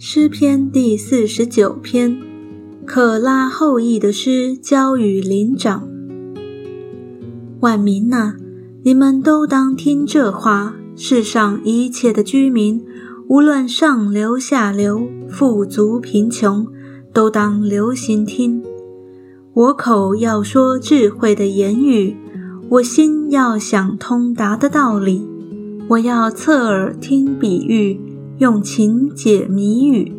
诗篇第四十九篇，可拉后裔的诗交与灵长。万民呐，你们都当听这话。世上一切的居民，无论上流下流、富足贫穷，都当留心听。我口要说智慧的言语，我心要想通达的道理。我要侧耳听比喻。用情解谜语，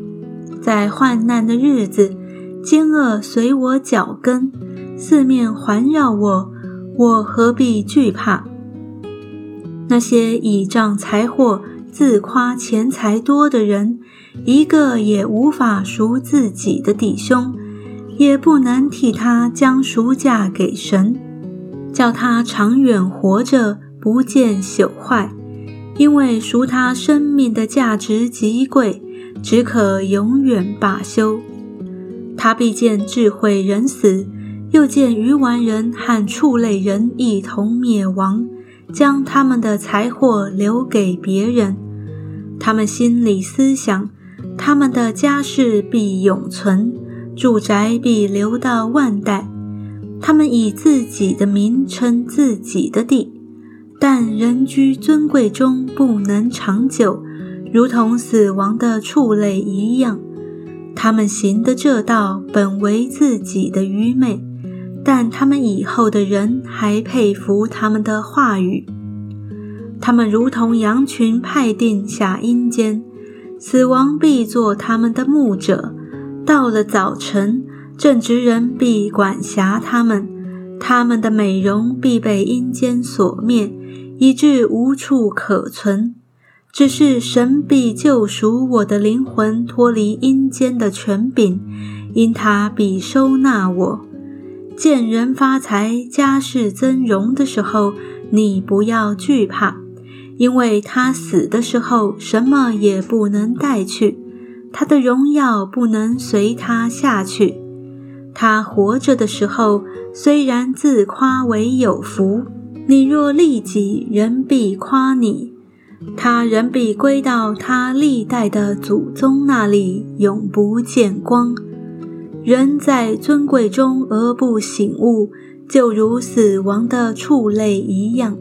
在患难的日子，奸恶随我脚跟，四面环绕我，我何必惧怕？那些倚仗财货、自夸钱财多的人，一个也无法赎自己的弟兄，也不能替他将赎价给神，叫他长远活着，不见朽坏。因为赎他生命的价值极贵，只可永远罢休。他必见智慧人死，又见愚顽人和畜类人一同灭亡，将他们的财货留给别人。他们心里思想，他们的家世必永存，住宅必留到万代。他们以自己的名称自己的地。但人居尊贵中不能长久，如同死亡的畜类一样。他们行的这道本为自己的愚昧，但他们以后的人还佩服他们的话语。他们如同羊群派定下阴间，死亡必做他们的牧者。到了早晨，正直人必管辖他们，他们的美容必被阴间所灭。以致无处可存，只是神必救赎我的灵魂，脱离阴间的权柄，因他必收纳我。见人发财、家世增荣的时候，你不要惧怕，因为他死的时候什么也不能带去，他的荣耀不能随他下去。他活着的时候，虽然自夸为有福。你若利己，人必夸你；他人必归到他历代的祖宗那里，永不见光。人在尊贵中而不醒悟，就如死亡的畜类一样。